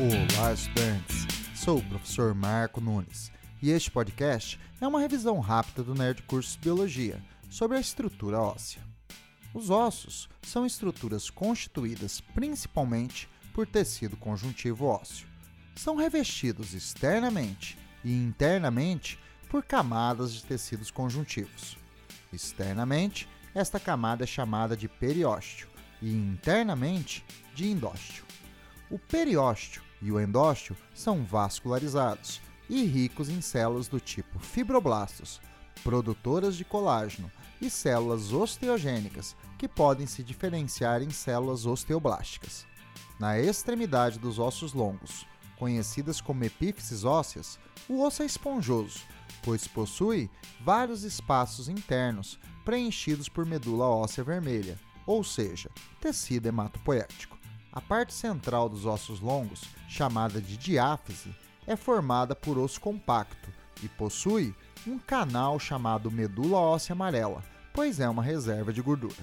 Olá, estudantes! Sou o professor Marco Nunes e este podcast é uma revisão rápida do Nerd Cursos Biologia sobre a estrutura óssea. Os ossos são estruturas constituídas principalmente por tecido conjuntivo ósseo. São revestidos externamente e internamente por camadas de tecidos conjuntivos. Externamente, esta camada é chamada de periósteo e internamente de endósteo. O periósteo e o endósteo são vascularizados e ricos em células do tipo fibroblastos, produtoras de colágeno, e células osteogênicas, que podem se diferenciar em células osteoblásticas. Na extremidade dos ossos longos, conhecidas como epífises ósseas, o osso é esponjoso, pois possui vários espaços internos preenchidos por medula óssea vermelha, ou seja, tecido hematopoético. A parte central dos ossos longos, chamada de diáfise, é formada por osso compacto e possui um canal chamado medula óssea amarela, pois é uma reserva de gordura.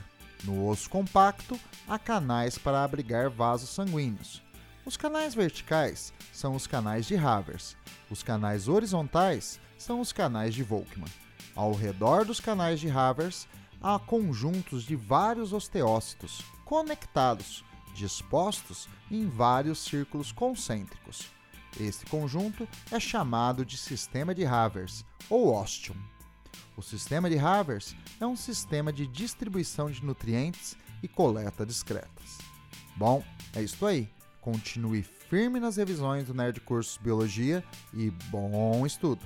No osso compacto, há canais para abrigar vasos sanguíneos. Os canais verticais são os canais de Havers. Os canais horizontais são os canais de Volkmann. Ao redor dos canais de Havers, há conjuntos de vários osteócitos conectados, dispostos em vários círculos concêntricos. Este conjunto é chamado de sistema de Havers ou ostium. O sistema de Havers é um sistema de distribuição de nutrientes e coleta discretas. Bom, é isso aí. Continue firme nas revisões do Nerd Cursos Biologia e bom estudo!